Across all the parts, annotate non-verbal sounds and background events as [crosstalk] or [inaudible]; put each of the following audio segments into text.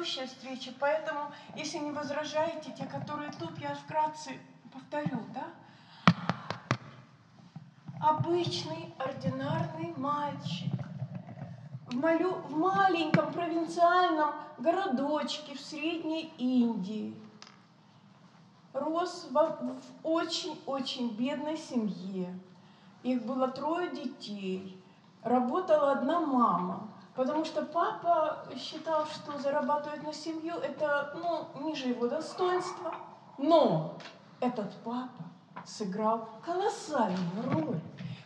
предыдущей встрече, поэтому, если не возражаете, те, которые тут, я вкратце повторю, да? Обычный, ординарный мальчик в, малю, в маленьком провинциальном городочке в Средней Индии рос в очень-очень бедной семье. Их было трое детей. Работала одна мама – Потому что папа считал, что зарабатывать на семью – это ну, ниже его достоинства. Но этот папа сыграл колоссальную роль.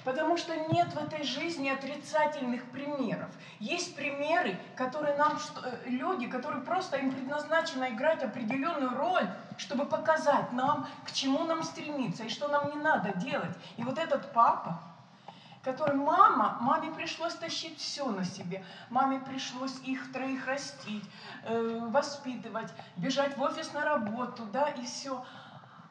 Потому что нет в этой жизни отрицательных примеров. Есть примеры, которые нам, э, люди, которые просто им предназначено играть определенную роль, чтобы показать нам, к чему нам стремиться и что нам не надо делать. И вот этот папа, который мама, маме пришлось тащить все на себе. Маме пришлось их троих растить, э, воспитывать, бежать в офис на работу, да, и все.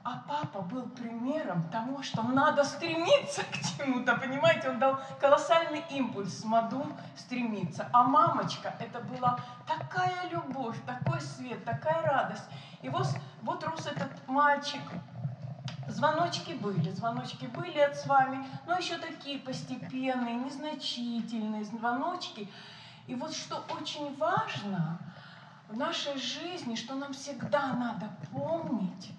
А папа был примером того, что надо стремиться к чему-то, понимаете? Он дал колоссальный импульс Маду стремиться. А мамочка, это была такая любовь, такой свет, такая радость. И вот, вот рос этот мальчик, Звоночки были, звоночки были от с вами, но еще такие постепенные, незначительные звоночки. И вот что очень важно в нашей жизни, что нам всегда надо помнить,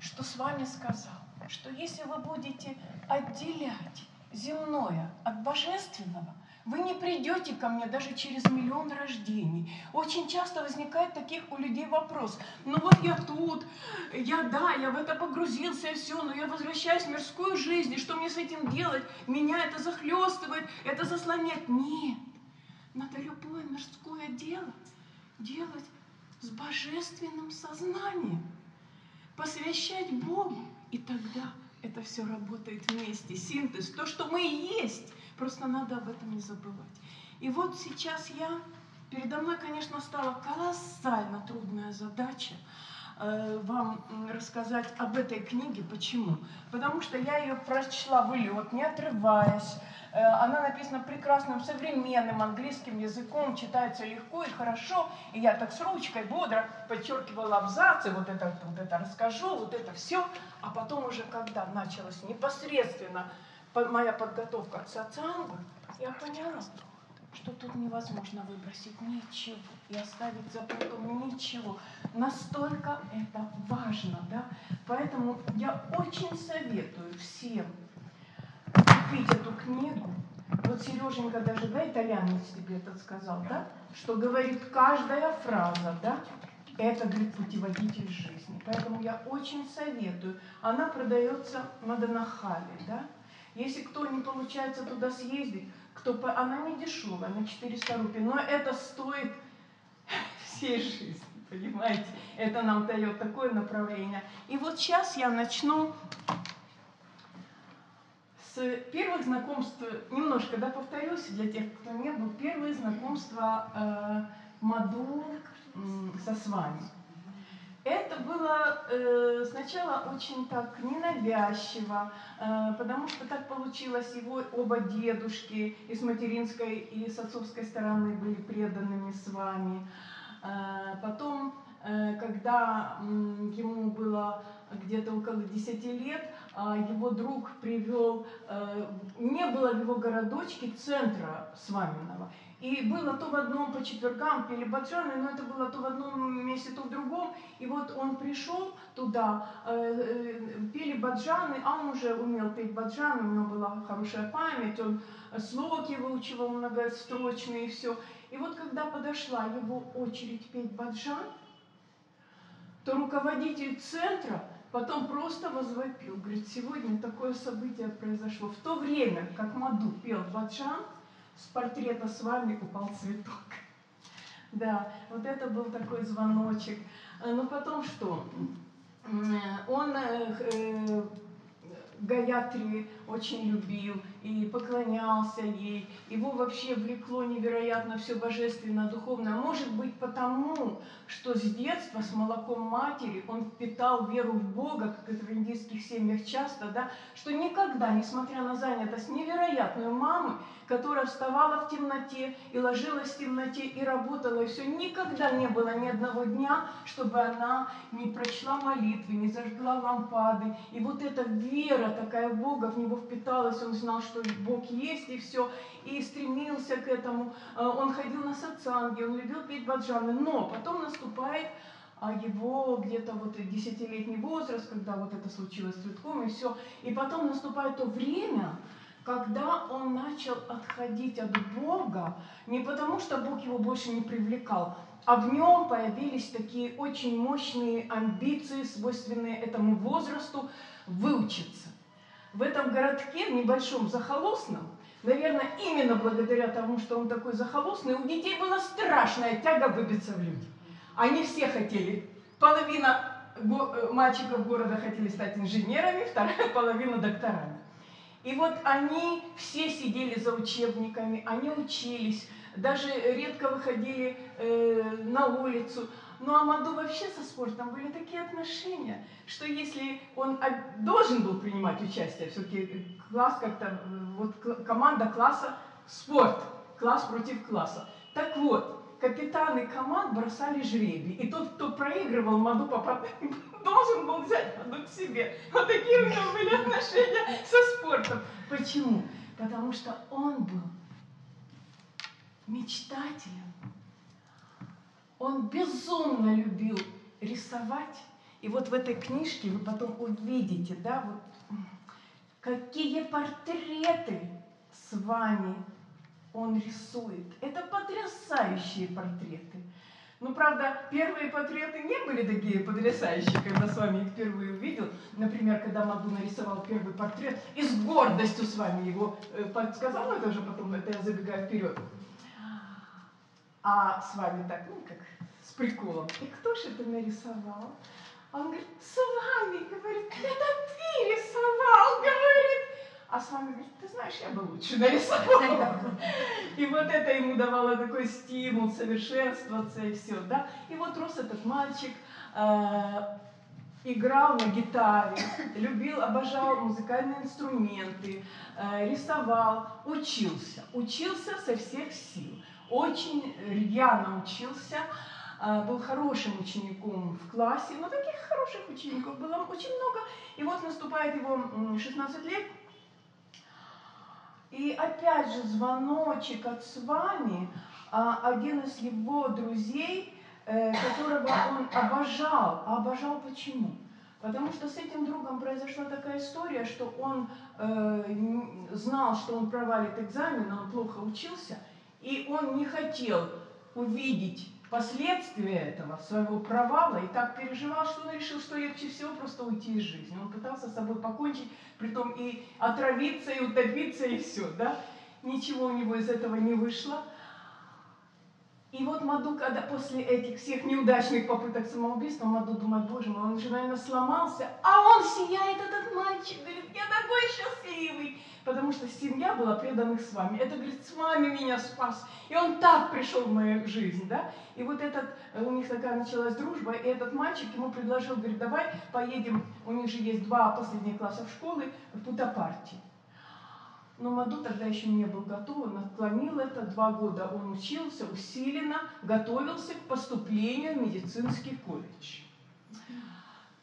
что с вами сказал, что если вы будете отделять земное от божественного, вы не придете ко мне даже через миллион рождений. Очень часто возникает таких у людей вопрос. Ну вот я тут, я да, я в это погрузился и все, но я возвращаюсь в мирскую жизнь, и что мне с этим делать? Меня это захлестывает, это заслоняет. Нет, надо любое мирское дело делать с божественным сознанием, посвящать Богу, и тогда это все работает вместе. Синтез, то, что мы и есть – Просто надо об этом не забывать. И вот сейчас я, передо мной, конечно, стала колоссально трудная задача э, вам рассказать об этой книге. Почему? Потому что я ее прочла в лед, не отрываясь. Э, она написана прекрасным современным английским языком, читается легко и хорошо. И я так с ручкой бодро подчеркивала абзацы, вот это, вот это расскажу, вот это все. А потом уже, когда началось непосредственно моя подготовка к сатсангу, я поняла, что тут невозможно выбросить ничего и оставить за бортом ничего. Настолько это важно, да? Поэтому я очень советую всем купить эту книгу. Вот Сереженька даже, да, итальянец тебе это сказал, да? Что говорит каждая фраза, да? Это, говорит, путеводитель жизни. Поэтому я очень советую. Она продается на Донахале, да? Если кто не получается туда съездить, кто, она не дешевая, на 400 рублей, но это стоит [laughs] всей жизни, понимаете? Это нам дает такое направление. И вот сейчас я начну с первых знакомств, немножко, да, повторюсь для тех, кто не был, первые знакомства э, Маду э, со с вами. Это было э, сначала очень так ненавязчиво, э, потому что так получилось, его оба дедушки и с материнской, и с отцовской стороны были преданными с вами. Э, потом, э, когда э, ему было где-то около 10 лет, э, его друг привел, э, не было в его городочке центра Сваминого, и было то в одном по четвергам пели баджаны, но это было то в одном месте, то в другом. И вот он пришел туда, э, э, пели баджаны, а он уже умел петь баджаны, у него была хорошая память, он слоги выучивал многострочные и все. И вот когда подошла его очередь петь баджан, то руководитель центра потом просто возвопил, говорит, сегодня такое событие произошло. В то время, как Маду пел баджан, с портрета с вами упал цветок. [laughs] Да, вот это был такой звоночек. Э, Но ну, потом что? Он э, э, Гаятри очень любил и поклонялся ей. Его вообще влекло невероятно все божественное, духовное. Может быть потому, что с детства, с молоком матери, он впитал веру в Бога, как это в индийских семьях часто, да, что никогда, несмотря на занятость невероятную мамы, которая вставала в темноте и ложилась в темноте и работала, и все, никогда не было ни одного дня, чтобы она не прочла молитвы, не зажгла лампады. И вот эта вера такая в Бога в него впиталась, он знал, что Бог есть и все, и стремился к этому. А, он ходил на сатсанги, он любил петь баджаны, но потом наступает а его где-то вот десятилетний возраст, когда вот это случилось с цветком и все. И потом наступает то время, когда он начал отходить от Бога, не потому что Бог его больше не привлекал, а в нем появились такие очень мощные амбиции, свойственные этому возрасту, выучиться. В этом городке, небольшом захолостном, наверное, именно благодаря тому, что он такой захолостный, у детей была страшная тяга выбиться в люди. Они все хотели. Половина э, мальчиков города хотели стать инженерами, [laughs] вторая половина докторами. И вот они все сидели за учебниками, они учились, даже редко выходили э, на улицу. Ну а Маду вообще со спортом были такие отношения, что если он должен был принимать участие, все-таки класс как-то, вот команда класса спорт, класс против класса. Так вот, капитаны команд бросали жребий, и тот, кто проигрывал, Маду попадал, [laughs] должен был взять Маду к себе. Вот такие у него были отношения со спортом. Почему? Потому что он был мечтателем. Он безумно любил рисовать. И вот в этой книжке вы потом увидите, да, вот какие портреты с вами он рисует. Это потрясающие портреты. Ну, правда, первые портреты не были такие потрясающие, когда с вами их впервые увидел. Например, когда Маду нарисовал первый портрет и с гордостью с вами его э, подсказал, это уже потом, это я забегаю вперед. А с вами так, ну, как приколом. И кто же это нарисовал? Он говорит, с вами, говорит, это ты рисовал, говорит. А с вами говорит, ты знаешь, я бы лучше нарисовал. [laughs] И вот это ему давало такой стимул совершенствоваться и все, да. И вот рос этот мальчик, э, играл на гитаре, любил, обожал музыкальные инструменты, э, рисовал, учился, учился со всех сил, очень рьяно учился, был хорошим учеником в классе, но таких хороших учеников было очень много. И вот наступает его 16 лет, и опять же звоночек от с вами, а, один из его друзей, э, которого он обожал. А обожал почему? Потому что с этим другом произошла такая история, что он э, знал, что он провалит экзамен, он плохо учился, и он не хотел увидеть последствия этого, своего провала, и так переживал, что он решил, что легче всего просто уйти из жизни. Он пытался с собой покончить, притом и отравиться, и утопиться, и все, да. Ничего у него из этого не вышло. И вот Маду, когда после этих всех неудачных попыток самоубийства, Маду думает, боже мой, он же, наверное, сломался, а он сияет, этот мальчик, говорит, я такой счастливый потому что семья была преданных с вами. Это, говорит, с вами меня спас. И он так пришел в мою жизнь, да. И вот этот, э, у них такая началась дружба, и этот мальчик ему предложил, говорит, давай поедем, у них же есть два последних класса школы, в Путапарти. Но Маду тогда еще не был готов, он отклонил это. Два года он учился усиленно, готовился к поступлению в медицинский колледж.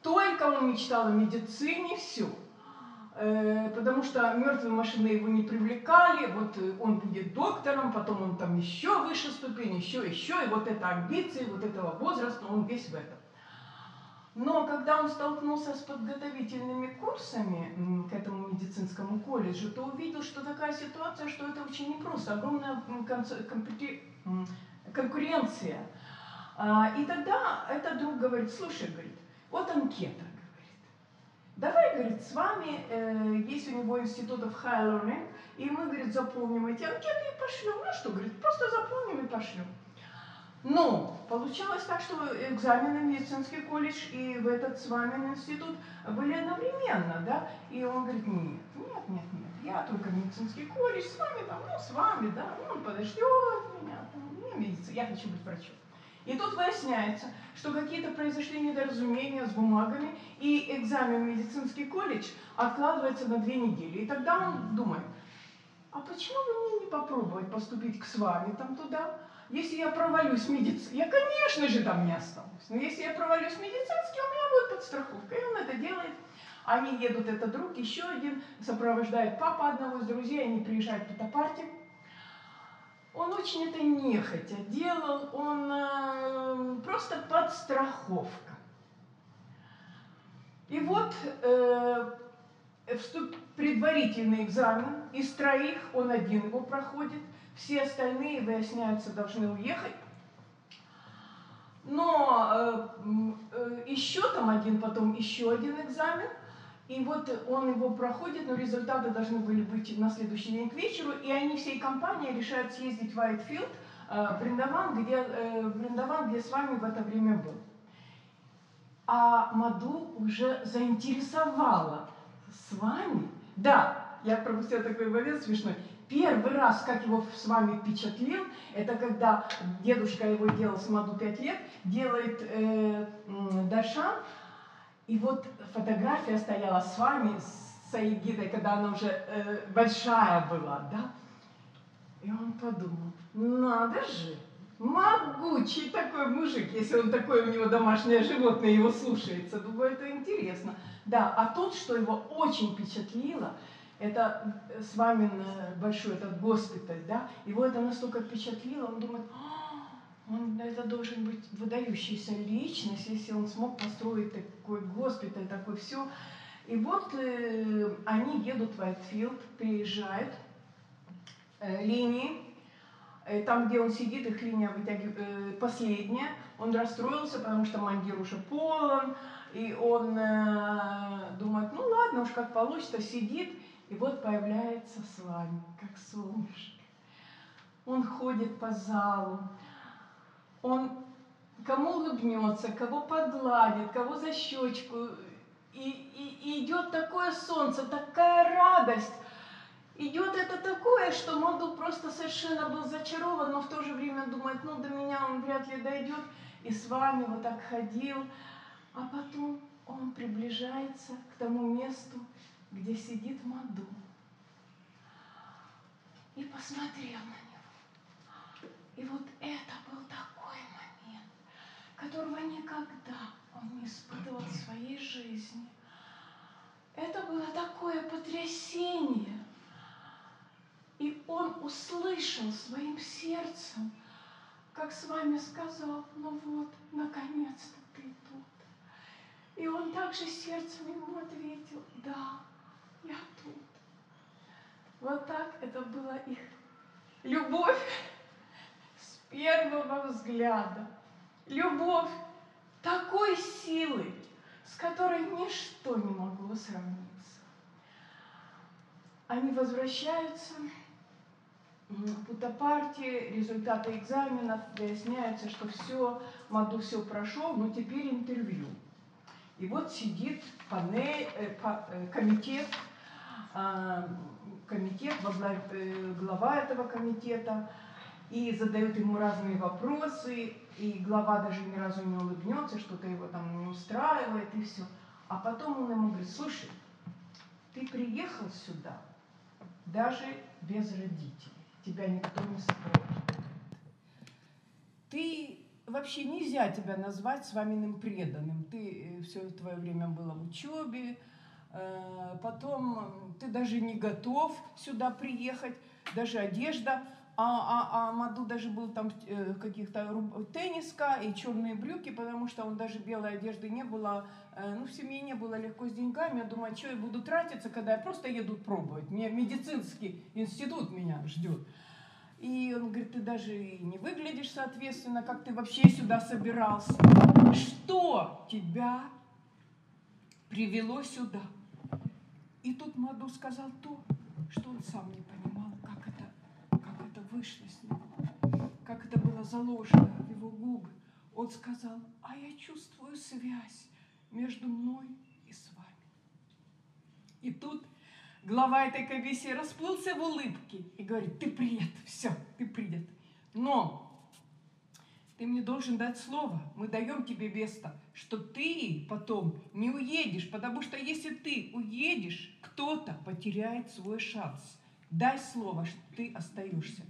Только он мечтал о медицине, все. Э, потому что мертвые машины его не привлекали, вот э, он будет доктором, потом он там еще выше ступень, еще, еще, и вот это амбиции, вот этого возраста, он весь в этом. Но когда он столкнулся с подготовительными курсами к этому медицинскому колледжу, то увидел, что такая ситуация, что это очень непросто, огромная конкуренция. А, и тогда этот друг говорит, слушай, говорит, вот анкета, Давай, говорит, с вами, э, есть у него институтов high learning, и мы, говорит, заполним эти анкеты и пошлем. Ну что, говорит, просто заполним и пошлем. Но получалось так, что экзамены в медицинский колледж и в этот с вами институт были одновременно, да? И он говорит, нет, нет, нет, нет, я только медицинский колледж, с вами там, ну, с вами, да, ну, он подождет меня, там, не медицина, я хочу быть врачом. И тут выясняется, что какие-то произошли недоразумения с бумагами, и экзамен в медицинский колледж откладывается на две недели. И тогда он думает, а почему бы мне не попробовать поступить к с вами там туда? Если я провалюсь медицинский, я, конечно же, там не останусь. Но если я провалюсь медицинский, у меня будет подстраховка. И он это делает. Они едут, это друг, еще один, сопровождает папа одного из друзей, они приезжают в Тотопарти. Он очень это нехотя делал, он э, просто подстраховка. И вот э, вступ, предварительный экзамен, из троих он один его проходит, все остальные, выясняется, должны уехать. Но э, э, еще там один, потом еще один экзамен. И вот он его проходит, но результаты должны были быть на следующий день к вечеру. И они всей компанией решают съездить в Уайтфилд, э, Бриндаван, где, э, Бриндаван, где с вами в это время был. А Маду уже заинтересовала с вами. Да, я пропустила такой момент смешной. Первый раз, как его с вами впечатлил, это когда дедушка его делал с Маду 5 лет, делает э, Дашан, и вот фотография стояла с вами, с Аигидой, когда она уже э, большая была, да? И он подумал, надо же, могучий такой мужик, если он такой, у него домашнее животное его слушается. Думаю, это интересно. Да, а тут, что его очень впечатлило – это э, с вами большой этот госпиталь, да, его это настолько впечатлило, он думает, «А, он, это должен быть выдающаяся личность, если он смог построить такой госпиталь, такое все. И вот э, они едут в Уайтфилд, приезжают, э, линии, э, там, где он сидит, их линия вытягивает, э, последняя, он расстроился, потому что мандир уже полон, и он э, думает, ну ладно, уж как получится, сидит, и вот появляется с вами, как солнышко. Он ходит по залу, он кому улыбнется, кого погладит, кого за щечку. И, и, и идет такое солнце, такая радость. Идет это такое, что Маду просто совершенно был зачарован, но в то же время думает, ну до меня он вряд ли дойдет. И с вами вот так ходил. А потом он приближается к тому месту, где сидит Маду. И посмотрел на него. И вот это был такой которого никогда он не испытывал в своей жизни. Это было такое потрясение. И он услышал своим сердцем, как с вами сказал, ну вот, наконец-то ты тут. И он также сердцем ему ответил, да, я тут. Вот так это была их любовь [laughs] с первого взгляда. Любовь такой силы, с которой ничто не могло сравниться. Они возвращаются в Путапарте, результаты экзаменов, выясняется, что все, Маду все прошел, но теперь интервью. И вот сидит панель, э, э, комитет а, комитет, э, глава этого комитета, и задают ему разные вопросы, и глава даже ни разу не улыбнется, что-то его там не устраивает, и все. А потом он ему говорит, слушай, ты приехал сюда даже без родителей, тебя никто не сопровождает. Ты вообще нельзя тебя назвать с вами преданным. Ты э, все твое время было в учебе, Э, потом ты даже не готов сюда приехать, даже одежда. А, а, а Маду даже был там э, каких-то тенниска и черные брюки, потому что он даже белой одежды не было, э, ну в семье не было легко с деньгами. Я думаю, что я буду тратиться, когда я просто еду пробовать. Мне медицинский институт меня ждет. И он говорит, ты даже не выглядишь соответственно, как ты вообще сюда собирался. Что тебя привело сюда? И тут Маду сказал то, что он сам не понимал, как это, как это вышло с ним, как это было заложено в его губы, он сказал, а я чувствую связь между мной и с вами. И тут глава этой комиссии расплылся в улыбке и говорит, ты принят, все, ты принят. Но ты мне должен дать слово, мы даем тебе место, что ты потом не уедешь, потому что если ты уедешь, кто-то потеряет свой шанс. Дай слово, что ты остаешься.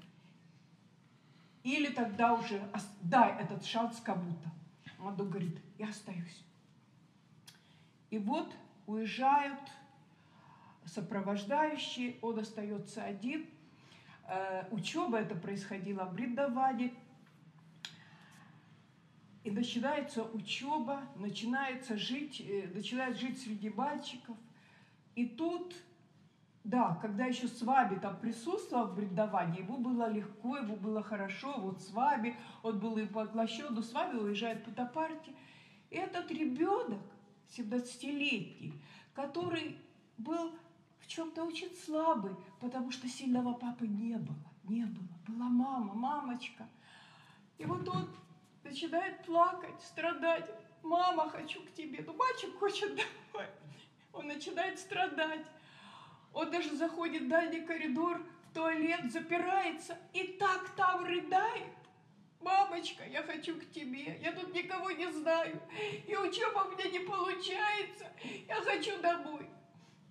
Или тогда уже дай этот шанс кому-то. Маду говорит, я остаюсь. И вот уезжают сопровождающие, он остается один. Э, учеба это происходила в Бриндаване. И начинается учеба, начинается жить, э, начинает жить среди мальчиков. И тут, да, когда еще с вами там присутствовал в Бриндаване, ему было легко, ему было хорошо, вот с вами, он был и поглощен, но с вами уезжает по Топарте. И этот ребенок, 17-летний, который был в чем-то очень слабый, потому что сильного папы не было, не было. Была мама, мамочка. И вот он начинает плакать, страдать. Мама, хочу к тебе. Ну, мальчик хочет домой. Он начинает страдать. Он даже заходит в дальний коридор, в туалет, запирается и так там рыдает. Мамочка, я хочу к тебе, я тут никого не знаю, и учеба у меня не получается, я хочу домой.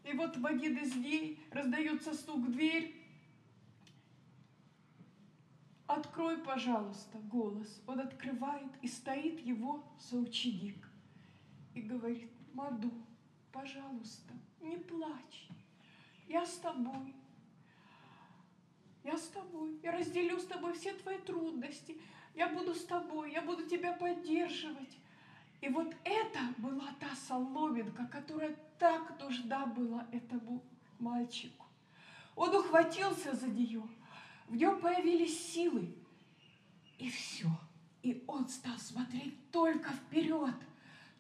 И вот в один из дней раздается стук в дверь. Открой, пожалуйста, голос. Он открывает, и стоит его соученик. И говорит, Маду, пожалуйста, не плачь. Я с тобой. Я с тобой. Я разделю с тобой все твои трудности. Я буду с тобой. Я буду тебя поддерживать. И вот это была та соломинка, которая так нужна была этому мальчику. Он ухватился за нее, в нем появились силы, и все. И он стал смотреть только вперед,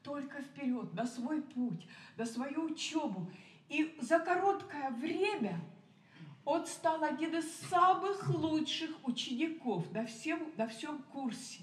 только вперед, на свой путь, на свою учебу. И за короткое время он стал один из самых лучших учеников на всем, на всем курсе.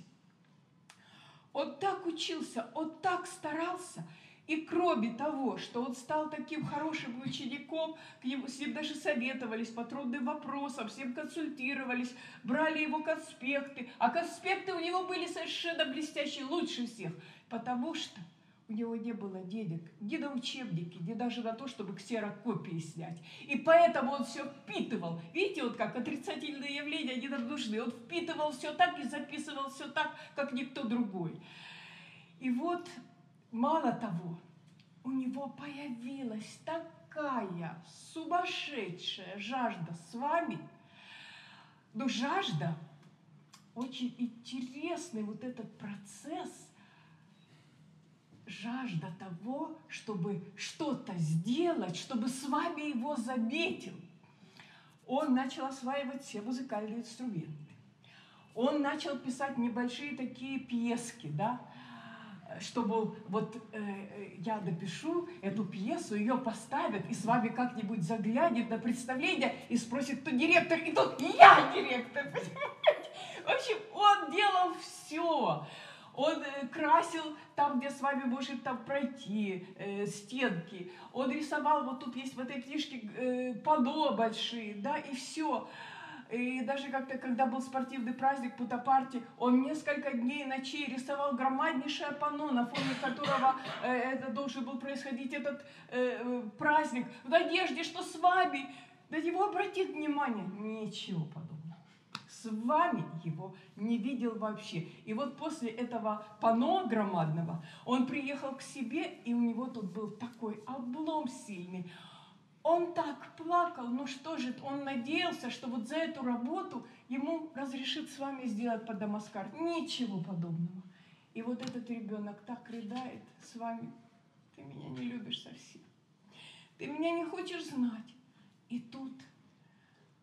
Он так учился, он так старался. И кроме того, что он стал таким хорошим учеником, к нему, с ним даже советовались по трудным вопросам, с ним консультировались, брали его конспекты. А конспекты у него были совершенно блестящие, лучше всех. Потому что у него не было денег ни на учебники, ни даже на то, чтобы ксерокопии снять. И поэтому он все впитывал. Видите, вот как отрицательные явления, они нам нужны. Он впитывал все так и записывал все так, как никто другой. И вот, мало того, у него появилась такая сумасшедшая жажда с вами. Но жажда, очень интересный вот этот процесс – жажда того, чтобы что-то сделать, чтобы с вами его заметил. Он начал осваивать все музыкальные инструменты. Он начал писать небольшие такие пьески, да, чтобы вот э, я допишу эту пьесу, ее поставят, и с вами как-нибудь заглянет на представление и спросит, кто директор, и тут я директор, [laughs] понимаете? В общем, он делал все он э, красил там, где с вами может там пройти э, стенки, он рисовал, вот тут есть в этой книжке э, пано большие, да, и все. И даже как-то, когда был спортивный праздник Путапарти, он несколько дней и ночей рисовал громаднейшее панно, на фоне которого э, это должен был происходить этот э, праздник, в надежде, что с вами на него обратит внимание. Ничего подобного с вами его не видел вообще. И вот после этого пано громадного он приехал к себе, и у него тут был такой облом сильный. Он так плакал, ну что же, он надеялся, что вот за эту работу ему разрешит с вами сделать под Дамаскар. Ничего подобного. И вот этот ребенок так рыдает с вами, ты меня не любишь совсем. Ты меня не хочешь знать. И тут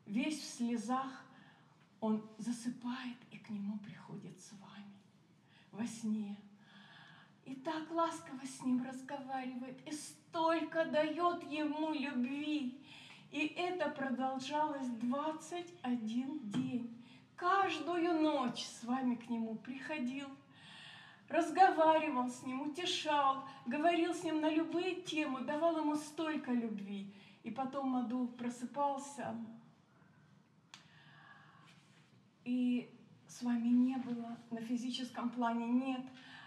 весь в слезах он засыпает и к нему приходит с вами во сне. И так ласково с ним разговаривает, и столько дает ему любви. И это продолжалось 21 день. каждую ночь с вами к нему приходил, разговаривал с ним, утешал, говорил с ним на любые темы, давал ему столько любви. И потом Маду просыпался, и с вами не было, на физическом плане нет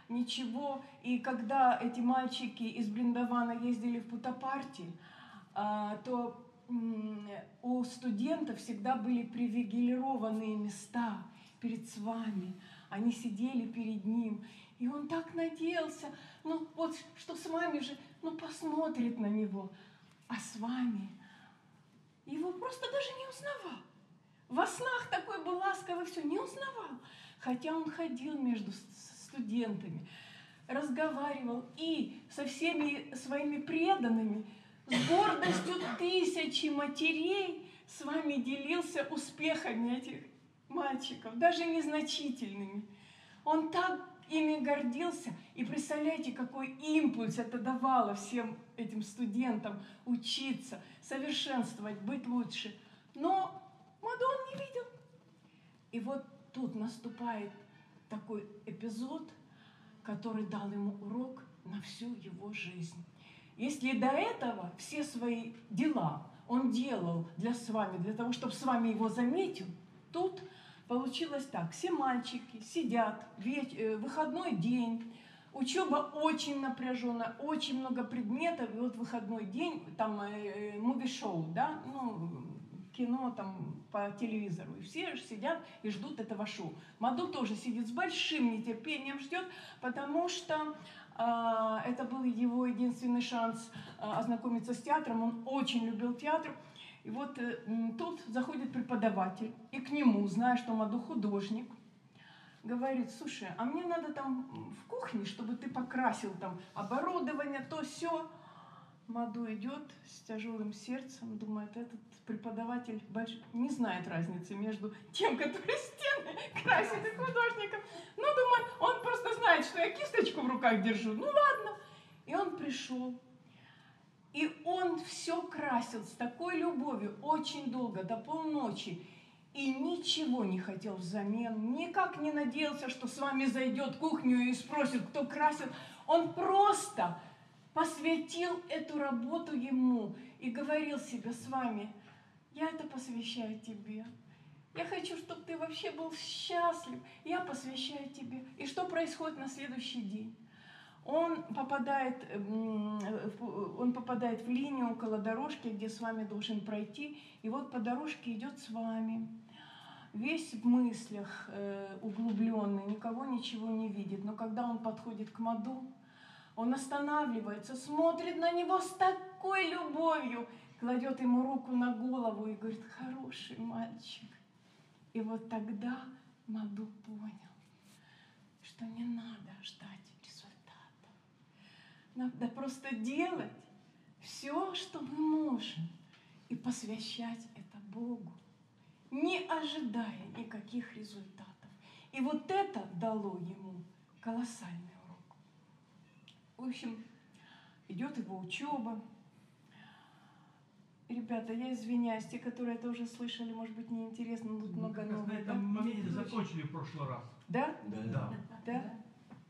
ничего. И когда эти мальчики из Бриндавана ездили в Путапарти, а, то у студентов всегда были привилегированные места перед с вами. Они сидели перед ним, и он так надеялся, ну вот, что с вами же, ну посмотрит на него, а с вами его просто даже не узнавал. Во снах такой был ласковый, все, не узнавал. Хотя он ходил между студентами, разговаривал и со всеми своими преданными, с гордостью тысячи матерей с вами делился успехами этих мальчиков, даже незначительными. Он так ими гордился. И представляете, какой импульс это давало всем этим студентам учиться, совершенствовать, быть лучше. Но Мадон не видел. И вот тут наступает такой эпизод, который дал ему урок на всю его жизнь. Если до этого все свои дела он делал для с вами, для того, чтобы с вами его заметил, тут получилось так. Все мальчики сидят, веч... Э, выходной день, учеба очень напряженная, очень много предметов, и вот выходной день, там э, муви-шоу, да, ну, кино там по телевизору. И все сидят и ждут этого шоу. Маду тоже сидит с большим нетерпением ждет, потому что э, это был его единственный шанс э, ознакомиться с театром. Он очень любил театр. И вот э, тут заходит преподаватель, и к нему, зная, что Маду художник, говорит, слушай, а мне надо там в кухне, чтобы ты покрасил там оборудование, то все. Маду идет с тяжелым сердцем, думает, этот преподаватель больш... не знает разницы между тем, который стены красит, и художником. Ну, думает, он просто знает, что я кисточку в руках держу. Ну, ладно. И он пришел. И он все красил с такой любовью очень долго, до полночи. И ничего не хотел взамен, никак не надеялся, что с вами зайдет в кухню и спросит, кто красил. Он просто посвятил эту работу ему и говорил себе с вами, я это посвящаю тебе. Я хочу, чтобы ты вообще был счастлив. Я посвящаю тебе. И что происходит на следующий день? Он попадает, он попадает в линию около дорожки, где с вами должен пройти. И вот по дорожке идет с вами. Весь в мыслях э, углубленный, никого ничего не видит. Но когда он подходит к Маду, он останавливается, смотрит на него с такой любовью, кладет ему руку на голову и говорит, хороший мальчик. И вот тогда Маду понял, что не надо ждать результатов. Надо просто делать все, что мы можем, и посвящать это Богу, не ожидая никаких результатов. И вот это дало ему колоссальный в общем, идет его учеба. Ребята, я извиняюсь, те, которые это уже слышали, может быть, неинтересно, но тут ну, много нового. На этом да? моменте закончили в прошлый раз. Да? Да. Да? да?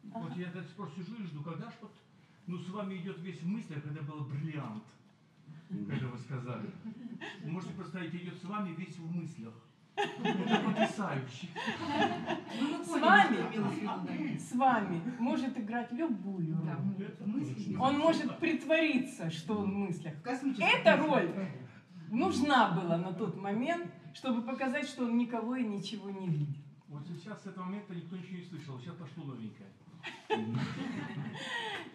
Вот ага. я до сих пор сижу и жду, когда ж вот, ну, с вами идет весь в мыслях, когда был бриллиант, когда вы сказали. Вы можете представить, идет с вами весь в мыслях. Потрясающе. Ну, с вами, с вами может играть любую роль. Он может притвориться, что он в мыслях. Эта роль нужна была на тот момент, чтобы показать, что он никого и ничего не видит. Вот сейчас с этого момента никто ничего не слышал, сейчас пошло новенькое.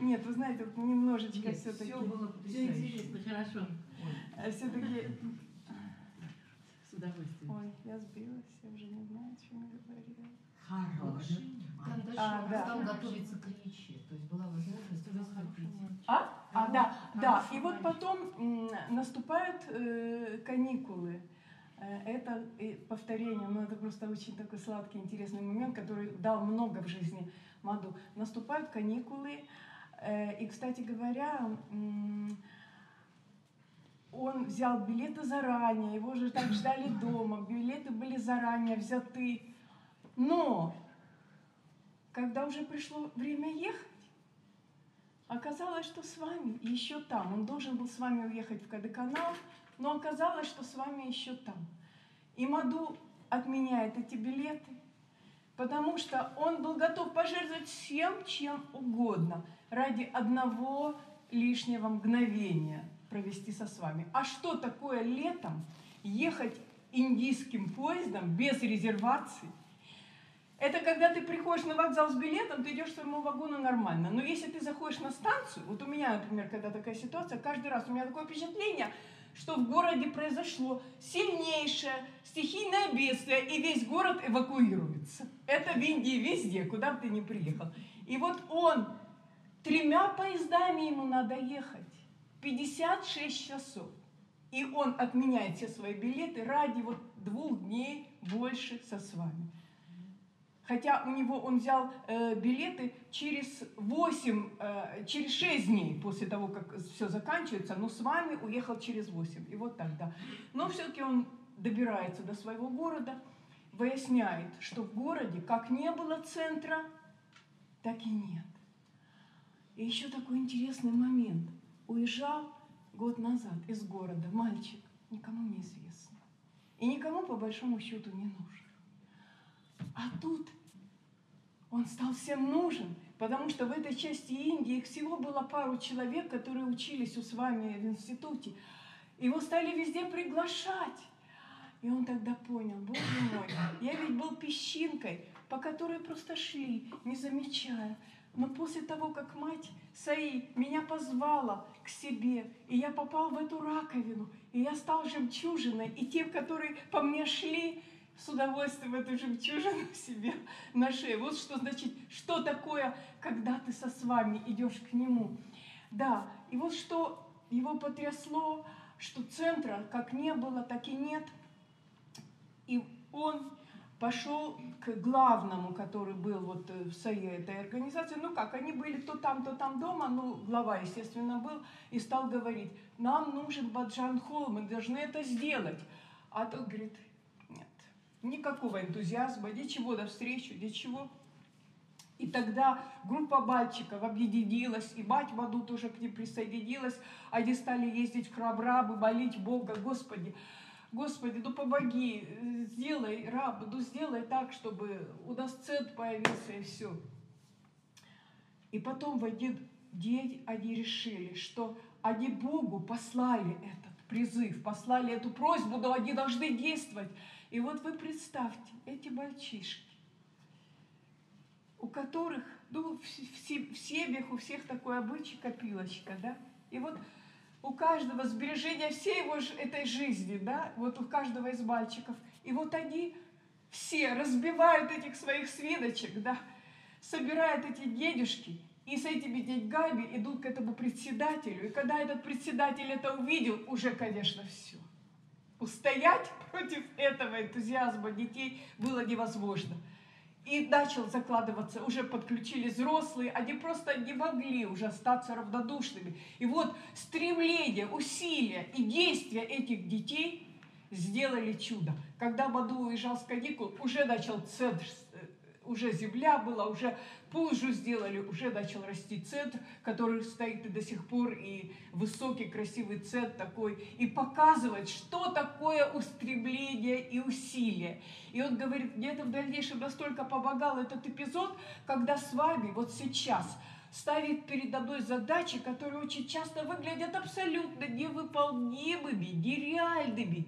Нет, вы знаете, вот немножечко все-таки... Все было потрясающе. Все интересно, хорошо. Все-таки с удовольствием. Ой, я сбилась, я уже не знаю, о чем я говорила. Хороший. Дальше а, да. стал готовиться к речи, то есть была возможность выступить. А? А, да, да. И вот потом наступают э, каникулы. Э, это повторение, но это просто очень такой сладкий, интересный момент, который дал много в жизни Маду. Наступают каникулы, э, и, кстати говоря, он взял билеты заранее, его же так ждали дома, билеты были заранее взяты. Но, когда уже пришло время ехать, оказалось, что с вами еще там. Он должен был с вами уехать в Кадыканал, но оказалось, что с вами еще там. И Маду отменяет эти билеты, потому что он был готов пожертвовать всем, чем угодно, ради одного лишнего мгновения провести со с вами. А что такое летом ехать индийским поездом без резервации? Это когда ты приходишь на вокзал с билетом, ты идешь к своему вагону нормально. Но если ты заходишь на станцию, вот у меня, например, когда такая ситуация, каждый раз у меня такое впечатление, что в городе произошло сильнейшее стихийное бедствие, и весь город эвакуируется. Это в Индии везде, куда бы ты ни приехал. И вот он, тремя поездами ему надо ехать, 56 часов. И он отменяет все свои билеты ради вот двух дней больше со с вами. Хотя у него он взял э, билеты через 8, э, через 6 дней после того, как все заканчивается, но с вами уехал через 8. И вот тогда. Но все-таки он добирается до своего города, выясняет, что в городе как не было центра, так и нет. И еще такой интересный момент. Уезжал год назад из города мальчик, никому не известно. И никому по большому счету не нужен. А тут он стал всем нужен, потому что в этой части Индии их всего было пару человек, которые учились у с вами в институте. Его стали везде приглашать. И он тогда понял, боже мой, я ведь был песчинкой, по которой просто шли, не замечая. Но после того, как мать Саи меня позвала к себе, и я попал в эту раковину, и я стал жемчужиной, и те, которые по мне шли, с удовольствием эту жемчужину [laughs] себе на шею. Вот что значит, что такое, когда ты со с вами идешь к нему. Да, и вот что его потрясло, что центра как не было, так и нет. И он пошел к главному, который был вот в своей этой организации. Ну как, они были то там, то там дома, ну глава, естественно, был, и стал говорить, нам нужен Баджан Холл, мы должны это сделать. А тот говорит, Никакого энтузиазма, ничего навстречу, ничего. И тогда группа мальчиков объединилась, и мать Маду тоже к ним присоединилась. Они стали ездить в храм рабы, молить Бога, Господи, Господи, ну помоги, сделай, раб, ну сделай так, чтобы у нас центр появился и все. И потом в один день они решили, что они Богу послали этот призыв, послали эту просьбу, но они должны действовать. И вот вы представьте, эти мальчишки, у которых, ну, в, в, в семьях у всех такой обычай копилочка, да, и вот у каждого сбережения всей его этой жизни, да, вот у каждого из мальчиков, и вот они все разбивают этих своих свиночек, да, собирают эти денежки, и с этими деньгами идут к этому председателю. И когда этот председатель это увидел, уже, конечно, все. Устоять против этого энтузиазма детей было невозможно. И начал закладываться, уже подключились взрослые, они просто не могли уже остаться равнодушными. И вот стремление, усилия и действия этих детей сделали чудо. Когда Маду уезжал с каникул, уже начал центр уже земля была, уже пузжу сделали, уже начал расти центр, который стоит и до сих пор, и высокий, красивый центр такой, и показывает, что такое устремление и усилие. И он говорит, мне это в дальнейшем настолько помогал этот эпизод, когда с вами вот сейчас ставит передо мной задачи, которые очень часто выглядят абсолютно невыполнимыми, нереальными.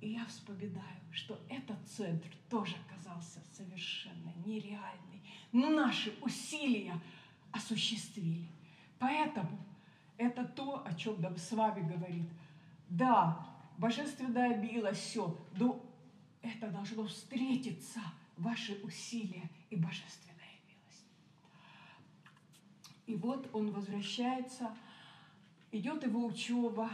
И я вспоминаю, что этот центр тоже оказался совершенно нереальный. Но наши усилия осуществили. Поэтому это то, о чем нам с вами говорит. Да, божественная милость, все, но это должно встретиться, ваши усилия и божественная милость. И вот он возвращается, идет его учеба,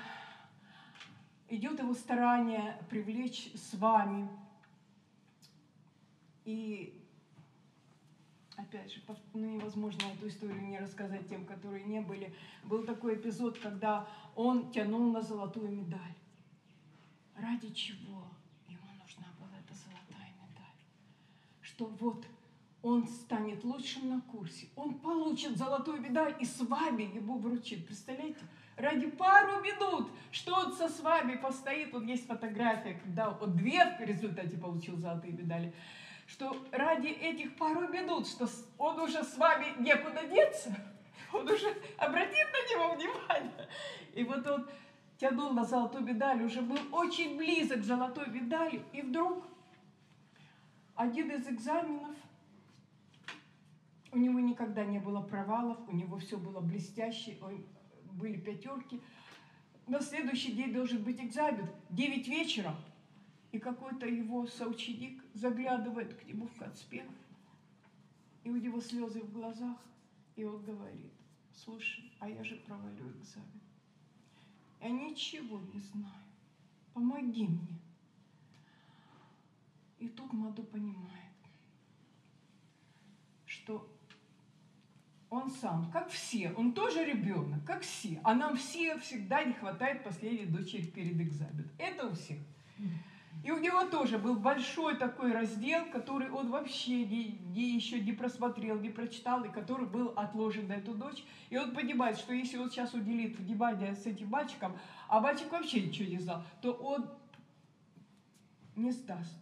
идет его старание привлечь с вами. И опять же, ну, невозможно эту историю не рассказать тем, которые не были. Был такой эпизод, когда он тянул на золотую медаль. Ради чего ему нужна была эта золотая медаль? Что вот он станет лучшим на курсе, он получит золотую медаль и с вами ему вручит. Представляете? Ради пару минут, что он со с вами постоит, вот есть фотография, когда он две в результате получил золотые медали, что ради этих пару минут, что он уже с вами некуда деться, [laughs] он уже обратит на него внимание. И вот он тянул на золотую медаль, уже был очень близок к золотой медали, и вдруг один из экзаменов, у него никогда не было провалов, у него все было блестяще, были пятерки. На следующий день должен быть экзамен, 9 вечера, и какой-то его соученик заглядывает к нему в конспект, и у него слезы в глазах, и он говорит, слушай, а я же провалю экзамен. Я ничего не знаю. Помоги мне. И тут Маду понимает, что он сам, как все, он тоже ребенок, как все. А нам все всегда не хватает последней дочери перед экзаменом. Это у всех. И у него тоже был большой такой раздел, который он вообще не, не- еще не просмотрел, не прочитал, и который был отложен на эту дочь. И он понимает, что если он сейчас уделит внимание с этим мальчиком, а мальчик вообще ничего не знал, то он не сдаст.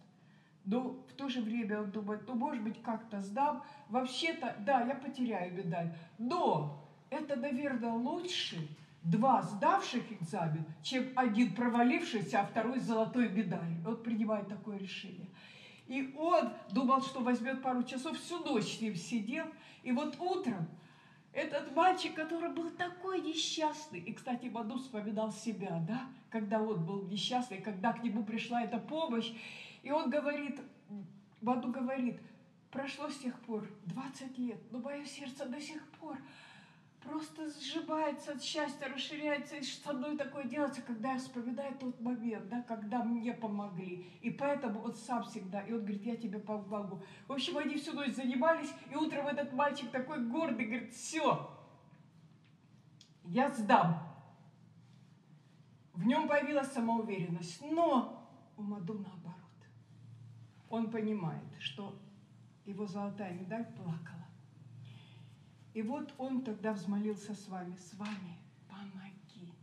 Но в то же время он думает, ну, может быть, как-то сдам. Вообще-то, да, я потеряю медаль. Но это, наверное, лучше два сдавших экзамен, чем один провалившийся, а второй с золотой медалью. Он принимает такое решение. И он думал, что возьмет пару часов, всю ночь с ним сидел. И вот утром этот мальчик, который был такой несчастный, и, кстати, Маду вспоминал себя, да, когда он был несчастный, когда к нему пришла эта помощь, и он говорит, Маду говорит, прошло с тех пор 20 лет, но мое сердце до сих пор просто сжимается от счастья, расширяется, и со мной такое делается, когда я вспоминаю тот момент, да, когда мне помогли. И поэтому он сам всегда, и он говорит, я тебе помогу. В общем, они всю ночь занимались, и утром этот мальчик такой гордый, говорит, все, я сдам. В нем появилась самоуверенность, но у Маду наоборот. Он понимает, что его золотая медаль плакала. И вот он тогда взмолился с вами, с вами, помоги.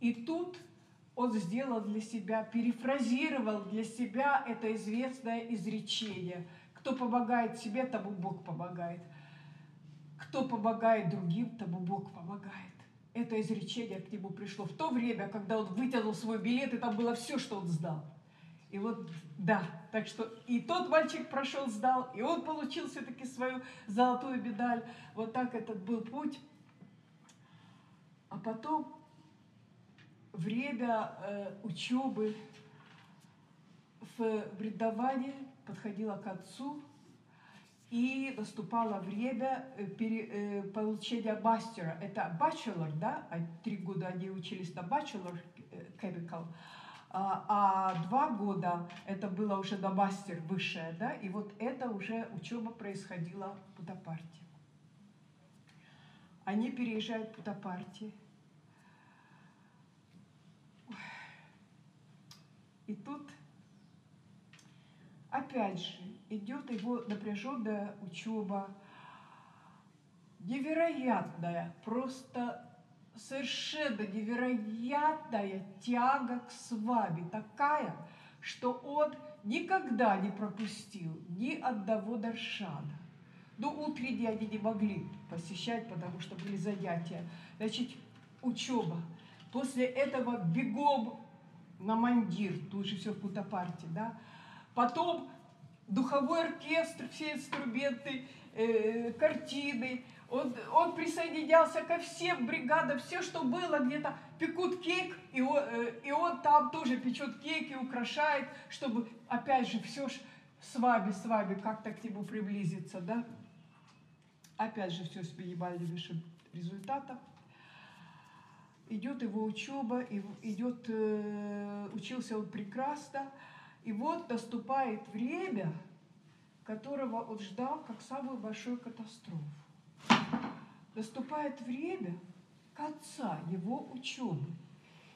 И тут он сделал для себя, перефразировал для себя это известное изречение. Кто помогает себе, тому Бог помогает. Кто помогает другим, тому Бог помогает. Это изречение к нему пришло в то время, когда он вытянул свой билет, и там было все, что он сдал. И вот, да, так что и тот мальчик прошел, сдал, и он получил все-таки свою золотую медаль. Вот так этот был путь. А потом время э, учебы в Бриндаване подходило к концу, и наступало время э, э, получения мастера. Это bachelor, да, а три года они учились на bachelor э, chemical, а, а два года это было уже на мастер высшее, да, и вот это уже учеба происходила в Путапарте. Они переезжают в Путапарте. И тут опять же идет его напряженная учеба, невероятная, просто совершенно невероятная тяга к свами, такая, что он никогда не пропустил ни одного даршана. Но утренние они не могли посещать, потому что были занятия. Значит, учеба. После этого бегом на мандир, тут же все в Путапарте, да. Потом духовой оркестр, все инструменты, э, картины. Он, он присоединялся ко всем бригадам, все, что было, где-то пекут кейк, и он, э, и он там тоже печет кейк и украшает, чтобы, опять же, все ж с вами, с вами как-то к нему приблизиться, да. Опять же, все с минимальным результатом. Идет его учеба, идет, э, учился он прекрасно. И вот наступает время, которого он ждал как самую большую катастрофу. Наступает время конца его учебы.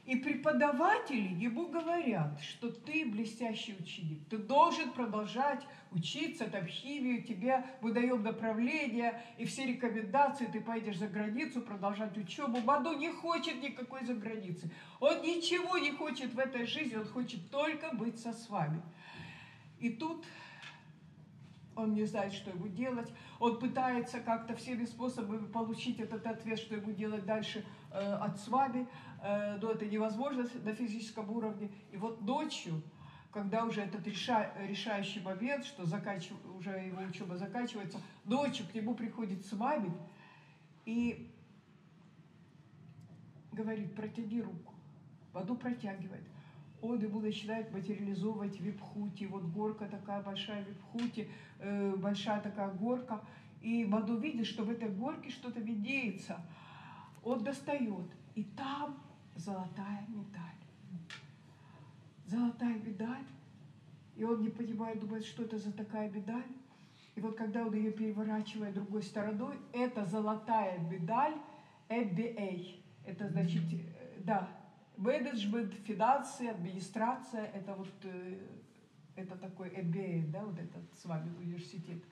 И преподаватели ему говорят, что ты блестящий ученик, ты должен продолжать учиться, там химию, тебе мы даем направление и все рекомендации, ты поедешь за границу, продолжать учебу. Маду не хочет никакой за границы. Он ничего не хочет в этой жизни, он хочет только быть со с вами. И тут он не знает, что ему делать, он пытается как-то всеми способами получить этот ответ, что ему делать дальше э, от свами, э, но это невозможно на физическом уровне. И вот ночью, когда уже этот реша, решающий момент, что заканчив, уже его учеба заканчивается, ночью к нему приходит с вами и говорит, протяни руку. Воду протягивает он ему начинает материализовывать випхути. Вот горка такая большая випхути, э, большая такая горка. И Маду видит, что в этой горке что-то видеется. Он достает, и там золотая медаль. Золотая медаль. И он не понимает, думает, что это за такая медаль. И вот когда он ее переворачивает другой стороной, это золотая медаль MBA. Это значит, э, да, менеджмент, финансы, администрация, это вот э, это такой MBA, да, вот этот с вами университет.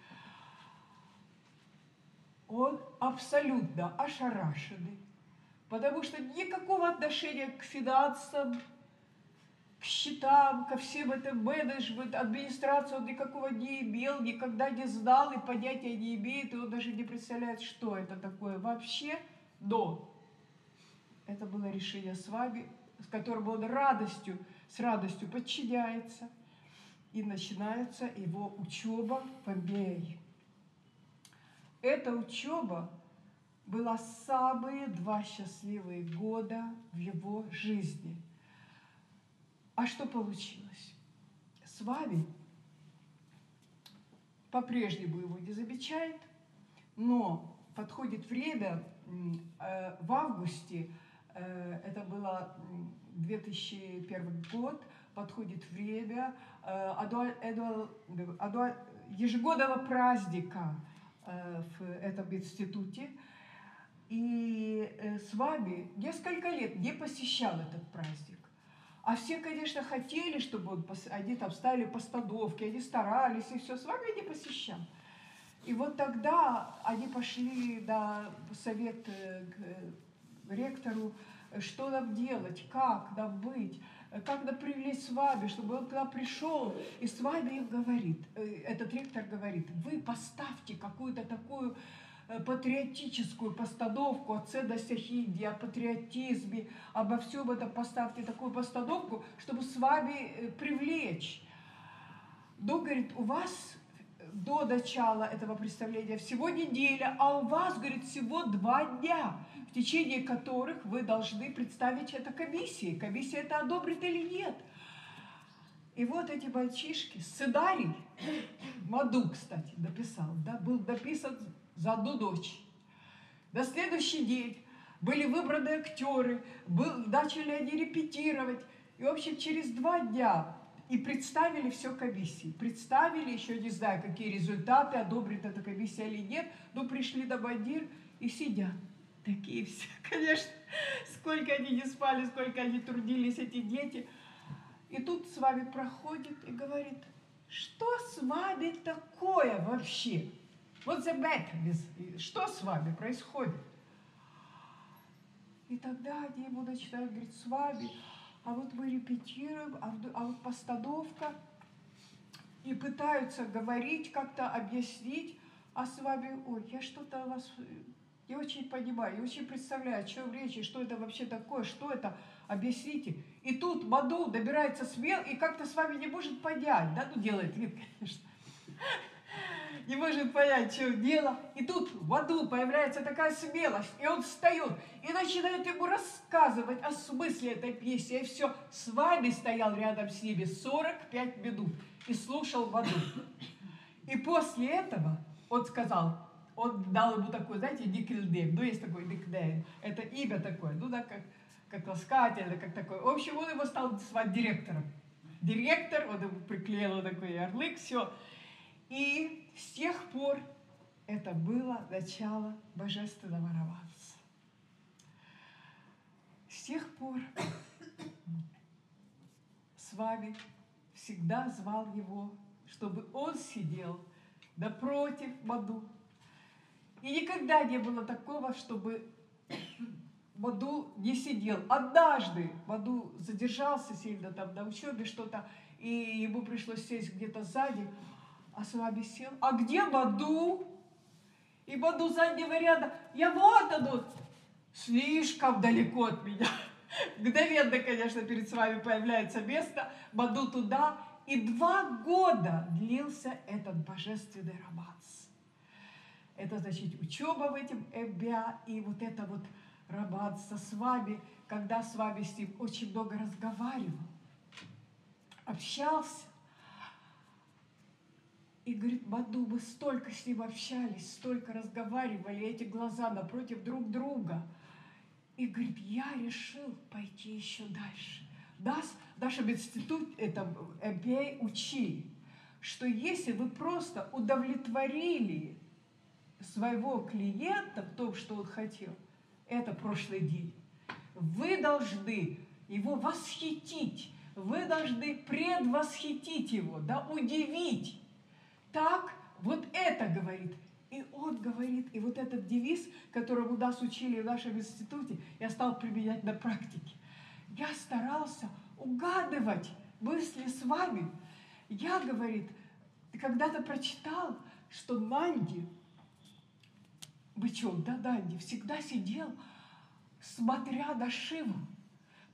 Он абсолютно ошарашенный, потому что никакого отношения к финансам, к счетам, ко всем этим менеджмент, администрацию он никакого не имел, никогда не знал и понятия не имеет, и он даже не представляет, что это такое вообще. Но это было решение с вами, с он радостью, с радостью подчиняется. И начинается его учеба в MBA. Эта учеба была самые два счастливые года в его жизни. А что получилось? С вами по-прежнему его не замечает, но подходит время э, в августе это было 2001 год, подходит время э, ежегодного праздника э, в этом институте. И с вами несколько лет не посещал этот праздник. А все, конечно, хотели, чтобы он, они там ставили постановки, они старались, и все, с вами не посещал. И вот тогда они пошли на совет ректору, что нам делать, как нам быть, как нам привлечь с вами, чтобы он к нам пришел и с вами им говорит, э, этот ректор говорит, вы поставьте какую-то такую э, патриотическую постановку о ценностях Индии, о патриотизме, обо всем этом поставьте такую постановку, чтобы с вами э, привлечь. Но, говорит, у вас до начала этого представления всего неделя, а у вас, говорит, всего два дня течение которых вы должны представить это комиссии. Комиссия это одобрит или нет. И вот эти мальчишки, сценарий, Маду, кстати, написал, да, был написан за одну ночь. На следующий день были выбраны актеры, был, начали они репетировать. И, в общем, через два дня и представили все комиссии. Представили, еще не знаю, какие результаты, одобрит эта комиссия или нет, но пришли на бандир и сидят такие все, [laughs] конечно, сколько они не спали, сколько они трудились, эти дети. И тут с вами проходит и говорит, что с вами такое вообще? Вот the matter, что с вами происходит? И тогда они ему начинают говорить, с вами, а вот мы репетируем, а, а вот постановка, и пытаются говорить, как-то объяснить, а с вами, ой, я что-то вас я очень понимаю, я очень представляю, о чем речь, и что это вообще такое, что это, объясните. И тут Маду добирается смел и как-то с вами не может понять, да, ну делает вид, конечно, не может понять, что дело. И тут в аду появляется такая смелость, и он встает и начинает ему рассказывать о смысле этой песни. И все, с вами стоял рядом с ними 45 минут и слушал в аду. И после этого он сказал, он дал ему такой, знаете, никельнейм, ну есть такой никнейм, это имя такое, ну да, как, как ласкатель, как такой. В общем, он его стал звать директором. Директор, он ему приклеил такой ярлык, все. И с тех пор это было начало божественного романса. С тех пор с вами всегда звал его, чтобы он сидел напротив Маду. И никогда не было такого, чтобы Маду не сидел. Однажды Маду задержался сильно там на учебе что-то, и ему пришлось сесть где-то сзади, а с вами сел. А где Маду? И Маду заднего ряда. Я вот он, слишком далеко от меня. Мгновенно, конечно, перед вами появляется место, Маду туда. И два года длился этот божественный романс. Это значит учеба в этом МБА и вот это вот романс с вами, когда с вами с ним очень много разговаривал, общался. И говорит, Маду, мы столько с ним общались, столько разговаривали, эти глаза напротив друг друга. И говорит, я решил пойти еще дальше. Нас в нашем институте, это MBA учили, что если вы просто удовлетворили своего клиента в том, что он хотел, это прошлый день, вы должны его восхитить, вы должны предвосхитить его, да, удивить. Так вот это говорит. И он говорит, и вот этот девиз, которому нас учили в нашем институте, я стал применять на практике. Я старался угадывать мысли с вами. Я, говорит, когда-то прочитал, что Нанди, бычок, да, Нанди, всегда сидел, смотря на Шиву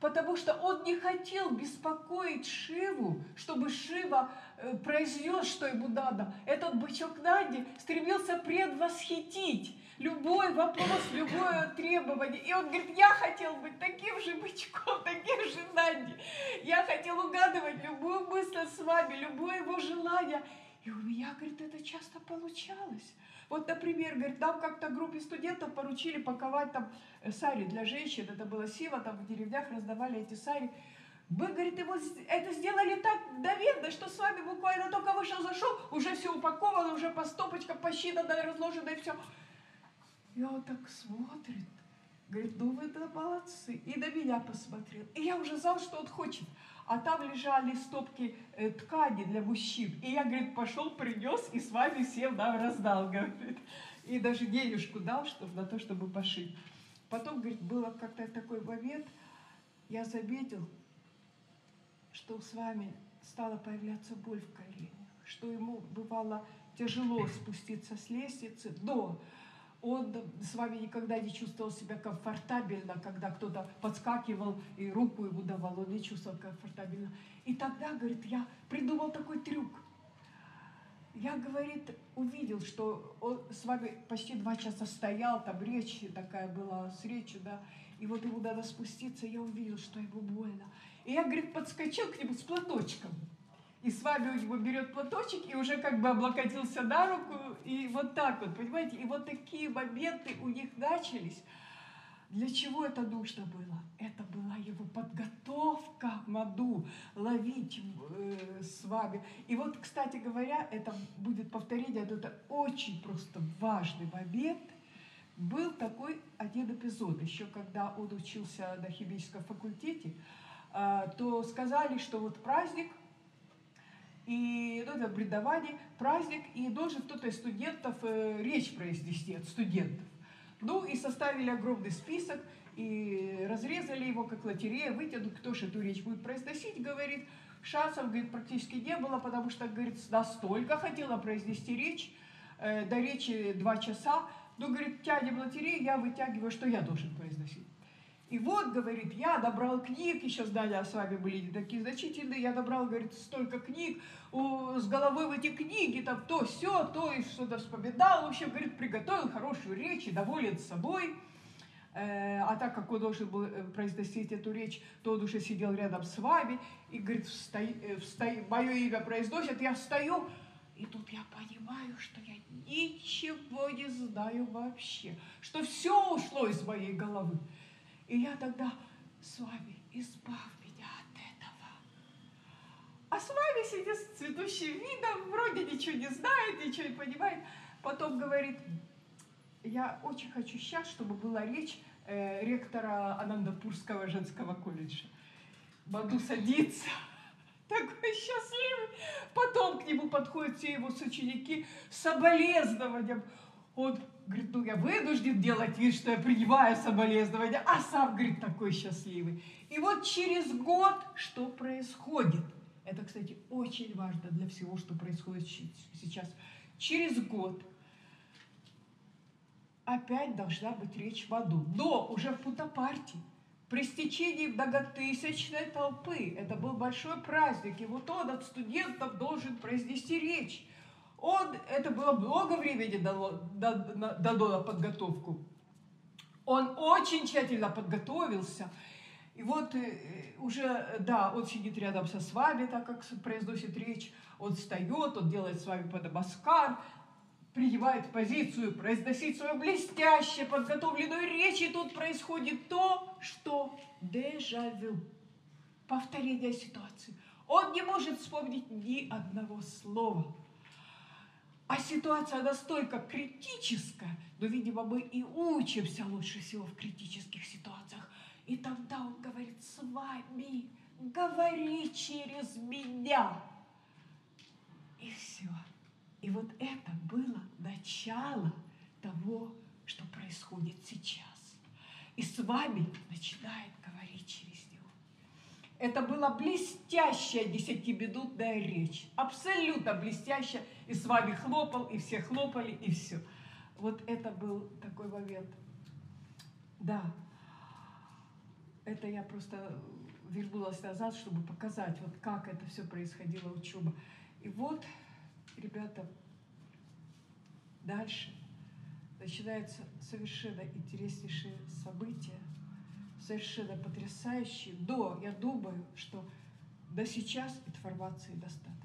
потому что он не хотел беспокоить Шиву, чтобы Шива э, произнес, что ему надо. Этот бычок Нади стремился предвосхитить любой вопрос, любое требование. И он говорит, я хотел быть таким же бычком, таким же Нади. Я хотел угадывать любую мысль с вами, любое его желание. И у меня, говорит, это часто получалось. Вот, например, говорит, нам как-то группе студентов поручили паковать там э, сари для женщин, это было сила, там в деревнях раздавали эти сари. Мы, говорит, его это сделали так доверно, что с вами буквально только вышел, зашел, уже все упаковано, уже по стопочкам посчитано, разложено и все. И он так смотрит, говорит, ну вы да молодцы. И на меня посмотрел. И я уже знал, что он хочет а там лежали стопки э, ткани для мужчин. И я, говорит, пошел, принес и с вами всем нам раздал, говорит. И даже денежку дал чтобы, на то, чтобы пошить. Потом, говорит, было как-то такой момент, я заметил, что с вами стала появляться боль в коленях, что ему бывало тяжело спуститься с лестницы до он с вами никогда не чувствовал себя комфортабельно, когда кто-то подскакивал и руку ему давал, он не чувствовал комфортабельно. И тогда, говорит, я придумал такой трюк. Я, говорит, увидел, что он с вами почти два часа стоял, там речь такая была с речью, да, и вот ему надо спуститься, я увидел, что ему больно. И я, говорит, подскочил к нему с платочком и с вами у него берет платочек и уже как бы облокотился на руку, и вот так вот, понимаете? И вот такие моменты у них начались. Для чего это нужно было? Это была его подготовка к Маду, ловить э, с вами. И вот, кстати говоря, это будет повторение, это очень просто важный момент. Был такой один эпизод, еще когда он учился на химическом факультете, э, то сказали, что вот праздник – и ну, это бредование, праздник, и должен кто-то из студентов э, речь произнести от студентов. Ну и составили огромный список, и разрезали его как лотерея, вытянут, кто же эту речь будет произносить, говорит. Шансов, говорит, практически не было, потому что, говорит, настолько хотела произнести речь, э, до речи два часа, ну, говорит, тянем лотерею, я вытягиваю, что я должен произносить. И вот, говорит, я добрал книг, еще здания с вами были такие значительные, я добрал, говорит, столько книг, с головой в эти книги, там то все, то и что-то вспоминал, в общем, говорит, приготовил хорошую речь и доволен собой. Э, а так как он должен был э, произносить эту речь, то он уже сидел рядом с вами, и, говорит, встаю, э, встаю, мое имя произносит, я встаю, и тут я понимаю, что я ничего не знаю вообще, что все ушло из моей головы. И я тогда с вами, избавь меня от этого. А с вами сидит с цветущим видом, вроде ничего не знает, ничего не понимает. Потом говорит, я очень хочу сейчас, чтобы была речь э, ректора Анандапурского женского колледжа. Баду садится, [laughs] такой счастливый. Потом к нему подходят все его соученики с соболезнованием. Он говорит, ну я вынужден делать вид, что я принимаю соболезнования, а сам, говорит, такой счастливый. И вот через год что происходит? Это, кстати, очень важно для всего, что происходит сейчас. Через год опять должна быть речь в аду. Но уже в Путапарте, при стечении многотысячной толпы, это был большой праздник, и вот он от студентов должен произнести речь. Он, это было много времени дало, дано, на подготовку. Он очень тщательно подготовился. И вот э, уже, да, он сидит рядом со с вами, так как произносит речь, он встает, он делает с вами подобаскар, принимает позицию, произносить свою блестяще подготовленную речь, и тут происходит то, что дежавю, повторение ситуации. Он не может вспомнить ни одного слова. А ситуация настолько критическая, но, видимо, мы и учимся лучше всего в критических ситуациях. И тогда он говорит, с вами, говори через меня. И все. И вот это было начало того, что происходит сейчас. И с вами начинает. Это была блестящая десятиминутная речь. Абсолютно блестящая. И с вами хлопал, и все хлопали, и все. Вот это был такой момент. Да. Это я просто вернулась назад, чтобы показать, вот как это все происходило, учеба. И вот ребята, дальше начинаются совершенно интереснейшие события, совершенно потрясающие. До, я думаю, что до сейчас информации достаточно.